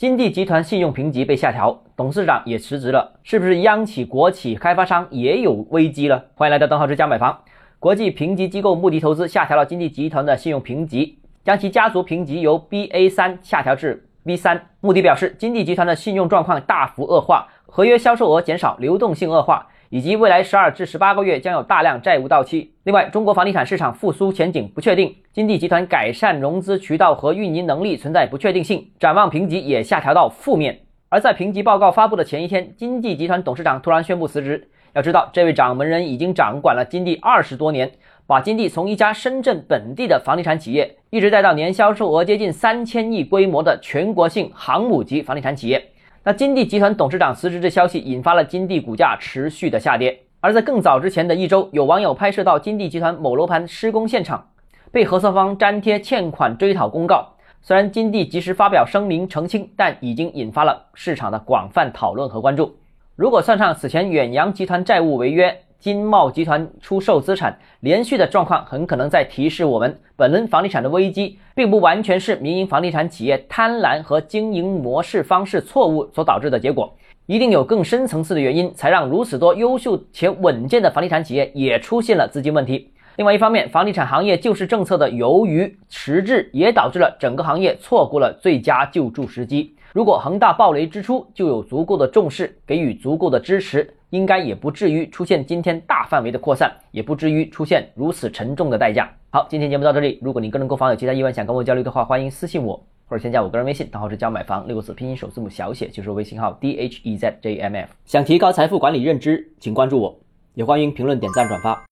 金地集团信用评级被下调，董事长也辞职了，是不是央企、国企、开发商也有危机了？欢迎来到邓浩之家买房。国际评级机构穆迪投资下调了金地集团的信用评级，将其家族评级由 B A 三下调至 B 三，穆迪表示，金地集团的信用状况大幅恶化，合约销售额减少，流动性恶化，以及未来十二至十八个月将有大量债务到期。另外，中国房地产市场复苏前景不确定，金地集团改善融资渠道和运营能力存在不确定性，展望评级也下调到负面。而在评级报告发布的前一天，金地集团董事长突然宣布辞职。要知道，这位掌门人已经掌管了金地二十多年。把金地从一家深圳本地的房地产企业，一直带到年销售额接近三千亿规模的全国性航母级房地产企业。那金地集团董事长辞职的消息，引发了金地股价持续的下跌。而在更早之前的一周，有网友拍摄到金地集团某楼盘施工现场，被合作方粘贴欠款追讨公告。虽然金地及时发表声明澄清，但已经引发了市场的广泛讨论和关注。如果算上此前远洋集团债务违约，金茂集团出售资产连续的状况，很可能在提示我们，本轮房地产的危机，并不完全是民营房地产企业贪婪和经营模式方式错误所导致的结果，一定有更深层次的原因，才让如此多优秀且稳健的房地产企业也出现了资金问题。另外一方面，房地产行业救市政策的由于迟滞，也导致了整个行业错过了最佳救助时机。如果恒大暴雷之初就有足够的重视，给予足够的支持。应该也不至于出现今天大范围的扩散，也不至于出现如此沉重的代价。好，今天节目到这里。如果你个人购房有其他疑问想跟我交流的话，欢迎私信我或者添加我个人微信，账号是教买房六个字拼音首字母小写，就是微信号 d h e z j m f。想提高财富管理认知，请关注我，也欢迎评论、点赞、转发。